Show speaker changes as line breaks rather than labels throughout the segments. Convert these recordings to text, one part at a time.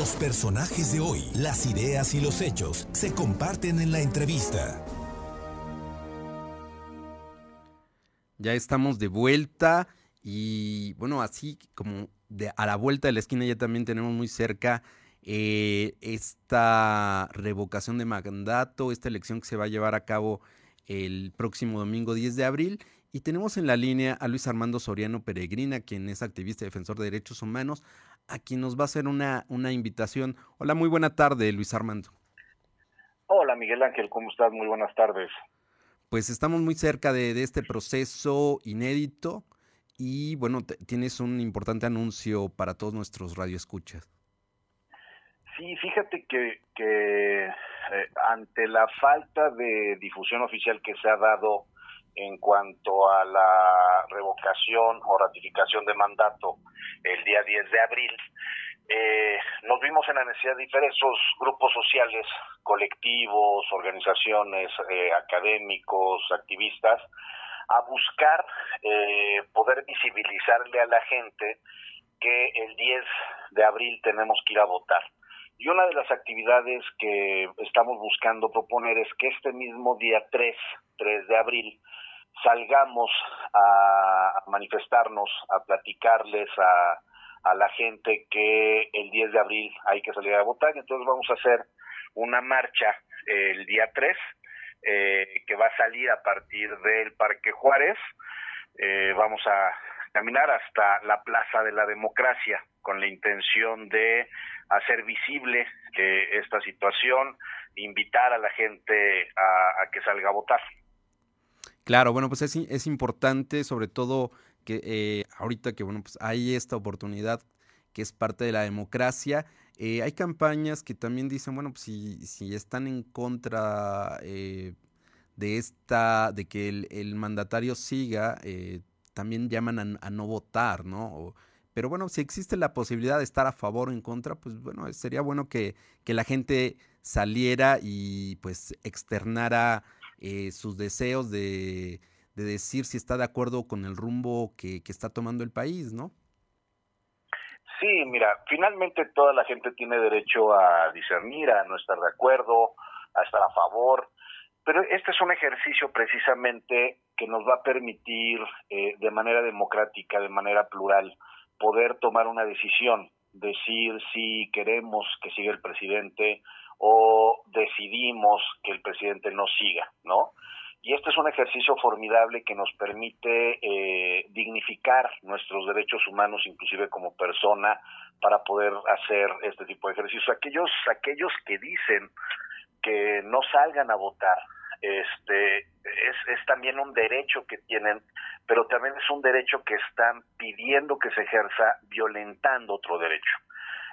Los personajes de hoy, las ideas y los hechos se comparten en la entrevista.
Ya estamos de vuelta y bueno, así como de, a la vuelta de la esquina ya también tenemos muy cerca eh, esta revocación de mandato, esta elección que se va a llevar a cabo el próximo domingo 10 de abril. Y tenemos en la línea a Luis Armando Soriano Peregrina, quien es activista y defensor de derechos humanos, a quien nos va a hacer una, una invitación. Hola, muy buena tarde, Luis Armando.
Hola, Miguel Ángel, ¿cómo estás? Muy buenas tardes.
Pues estamos muy cerca de, de este proceso inédito y bueno, tienes un importante anuncio para todos nuestros radioescuchas.
Sí, fíjate que, que eh, ante la falta de difusión oficial que se ha dado en cuanto a la revocación o ratificación de mandato el día 10 de abril, eh, nos vimos en la necesidad de diversos grupos sociales, colectivos, organizaciones, eh, académicos, activistas, a buscar eh, poder visibilizarle a la gente que el 10 de abril tenemos que ir a votar. Y una de las actividades que estamos buscando proponer es que este mismo día 3, 3 de abril, salgamos a manifestarnos, a platicarles a, la gente que el 10 de abril hay que salir a votar. Entonces vamos a hacer una marcha el día 3 eh, que va a salir a partir del Parque Juárez. Eh, vamos a caminar hasta la Plaza de la Democracia con la intención de hacer visible eh, esta situación, invitar a la gente a que salga a votar.
Claro, bueno, pues es, es importante, sobre todo que eh, ahorita que bueno, pues hay esta oportunidad que es parte de la democracia. Eh, hay campañas que también dicen, bueno, pues si, si están en contra eh, de esta, de que el, mandatario siga, también llaman a, no votar, ¿no? pero bueno, si existe la posibilidad de estar a favor o en contra, pues bueno, sería bueno que, que la gente saliera y pues externara eh, sus deseos de, decir si está de acuerdo con el rumbo que, está tomando el país, ¿no?
Sí, mira, finalmente toda la gente tiene derecho a discernir, a no estar de acuerdo, a estar a favor, pero este es un ejercicio precisamente que nos va a permitir eh, de manera democrática, de manera plural, poder tomar una decisión, decir si queremos que siga el presidente o decidimos que el presidente no siga, ¿no? Y este es un ejercicio formidable que nos permite eh, dignificar nuestros derechos humanos, inclusive como persona, para poder hacer este tipo de ejercicios. Aquellos, aquellos que dicen que no salgan a votar, este, es, es también un derecho que tienen, pero también es un derecho que están pidiendo que se ejerza violentando otro derecho,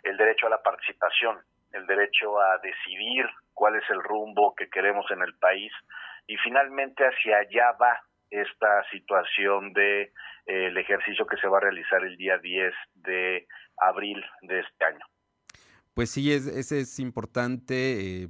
el derecho a la participación, el derecho a decidir cuál es el rumbo que queremos en el país y finalmente hacia allá va esta situación de eh, el ejercicio que se va a realizar el día 10 de abril de este año.
Pues sí, es, ese es importante, eh,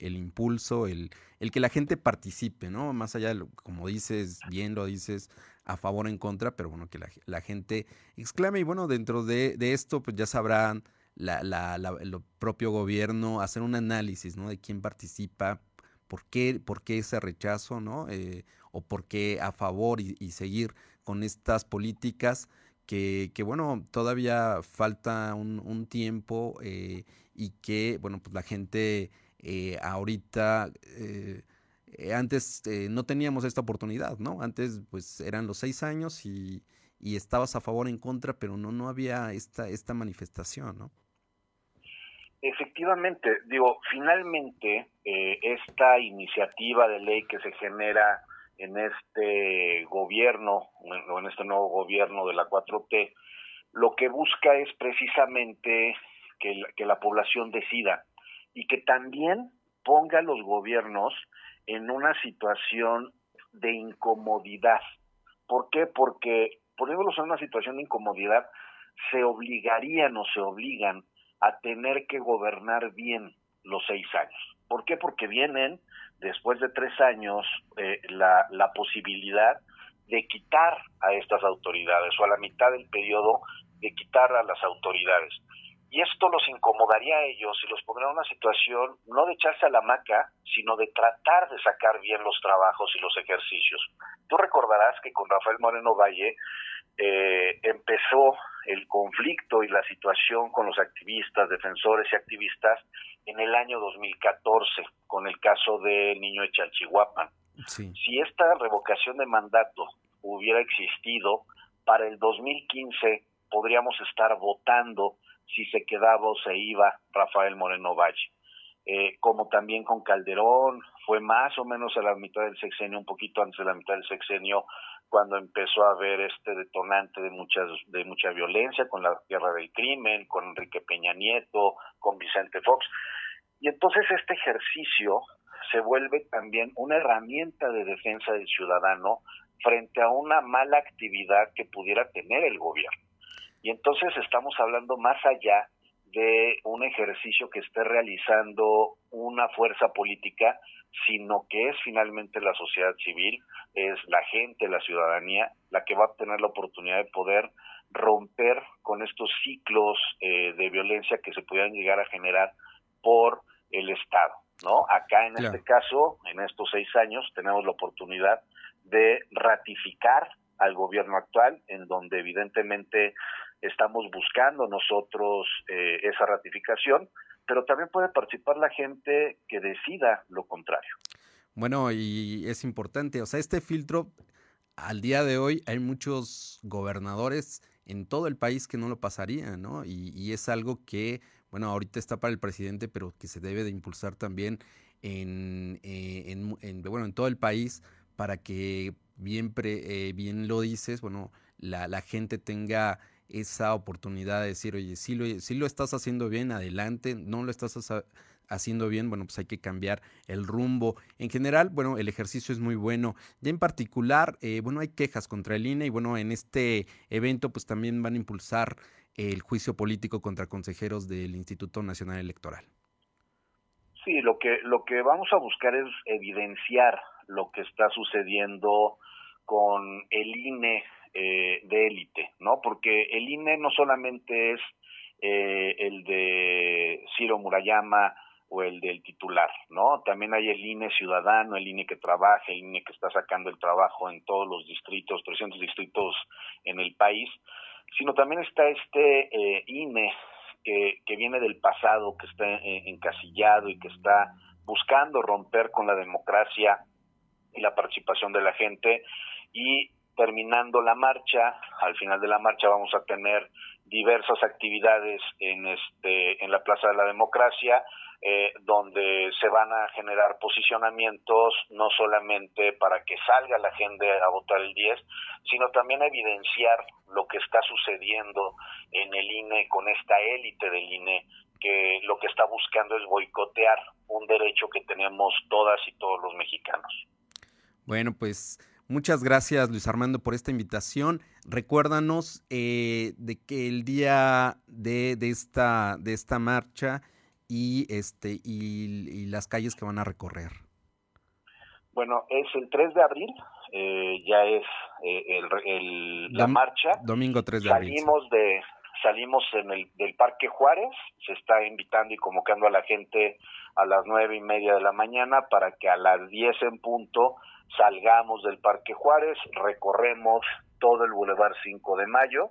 el impulso, el, el que la gente participe, ¿no? Más allá, de como dices, bien lo dices, a favor o en contra, pero bueno, que la, la gente exclame y bueno, dentro de, de esto, pues ya sabrán la, la, el propio gobierno hacer un análisis ¿no? de quién participa, por qué, por qué ese rechazo, ¿no? Eh, o por qué a favor y, seguir con estas políticas que, que bueno, todavía falta un, un tiempo eh, y que, bueno, pues la gente eh, ahorita... antes no teníamos esta oportunidad, ¿no? Antes pues eran los seis años y, y estabas a favor en contra, pero no, no había esta, esta manifestación, ¿no?
Efectivamente, digo, finalmente eh, esta iniciativa de ley que se genera en este gobierno, o en este nuevo gobierno de la 4T, lo que busca es precisamente que la, que la población decida y que también ponga a los gobiernos en una situación de incomodidad. ¿Por qué? Porque poniéndolos en una situación de incomodidad, se obligarían o se obligan a tener que gobernar bien los seis años. ¿Por qué? Porque vienen, después de tres años, eh, la, la posibilidad de quitar a estas autoridades o a la mitad del periodo de quitar a las autoridades. y esto los incomodaría a ellos y los pondría en una situación no de echarse a la maca, sino de tratar de sacar bien los trabajos y los ejercicios. Tú recordarás que con Rafael Moreno Valle eh, empezó el conflicto y la situación con los activistas, defensores y activistas en el año 2014, con el caso del niño de Chalchihuapan. Si esta revocación de mandato hubiera existido, para el 2015 podríamos estar votando si se quedaba o se iba Rafael Moreno Valle. Eh, como también con Calderón, fue más o menos a la mitad del sexenio, un poquito antes de la mitad del sexenio, cuando empezó a haber este detonante de muchas de mucha violencia con la guerra del crimen, con Enrique Peña Nieto, con Vicente Fox. Y entonces este ejercicio se vuelve también una herramienta de defensa del ciudadano frente a una mala actividad que pudiera tener el gobierno. Y entonces estamos hablando más allá de un ejercicio que esté realizando una fuerza política, sino que es finalmente la sociedad civil, es la gente, la ciudadanía, la que va a tener la oportunidad de poder romper con estos ciclos eh, de violencia que se pudieran llegar a generar por el Estado. ¿no? Acá en este caso, en estos seis años, tenemos la oportunidad de ratificar al gobierno actual, en donde evidentemente estamos buscando nosotros eh, esa ratificación, pero también puede participar la gente que decida lo contrario.
Bueno, y es importante, o sea, este filtro, al día de hoy hay muchos gobernadores en todo el país que no lo pasarían, ¿no? Y, es algo que, bueno, ahorita está para el presidente, pero que se debe de impulsar también en, eh, bueno, en todo el país para que bien, eh, bien lo dices, bueno, la gente tenga esa oportunidad de decir, oye, si lo, si lo estás haciendo bien, adelante, no lo estás haciendo bien, bueno, pues hay que cambiar el rumbo. En general, bueno, el ejercicio es muy bueno. Ya en particular, eh, bueno, hay quejas contra el INE y bueno, en este evento pues también van a impulsar el juicio político contra consejeros del Instituto Nacional Electoral.
Sí, lo que, lo que vamos a buscar es evidenciar lo que está sucediendo con el INE eh, de élite, ¿no? Porque el INE no solamente es eh, el de Ciro Murayama o el del titular, ¿no? También hay el INE ciudadano, el INE que trabaja, el INE que está sacando el trabajo en todos los distritos, 300 distritos en el país, sino también está este eh, INE que, que, viene del pasado, que está encasillado y que está buscando romper con la democracia y la participación de la gente y terminando la marcha, al final de la marcha vamos a tener diversas actividades en este en la Plaza de la Democracia eh, donde se van a generar posicionamientos no solamente para que salga la gente a votar el 10, sino también evidenciar lo que está sucediendo en el INE con esta élite del INE que lo que está buscando es boicotear un derecho que tenemos todas y todos los mexicanos.
Bueno, pues Muchas gracias, Luis Armando, por esta invitación. Recuérdanos eh, de que el día de, esta, de esta marcha y, este, y, las calles que van a recorrer.
Bueno, es el 3 de abril, eh, ya es eh, el, la marcha.
Domingo 3 de abril.
Salimos, de, salimos en el, del Parque Juárez, se está invitando y convocando a la gente a las nueve y media de la mañana para que a las 10 en punto salgamos del Parque Juárez, recorremos todo el Boulevard 5 de Mayo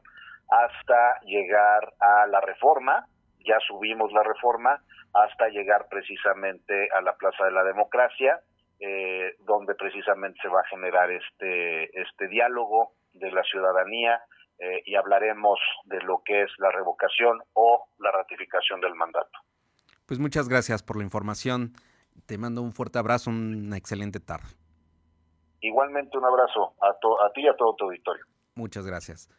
hasta llegar a la Reforma, ya subimos la Reforma hasta llegar precisamente a la Plaza de la Democracia, eh, donde precisamente se va a generar este, este diálogo de la ciudadanía eh, y hablaremos de lo que es la revocación o la ratificación del mandato.
Pues muchas gracias por la información. Te mando un fuerte abrazo, una excelente tarde.
Igualmente un abrazo a, a ti y a todo tu auditorio.
Muchas gracias.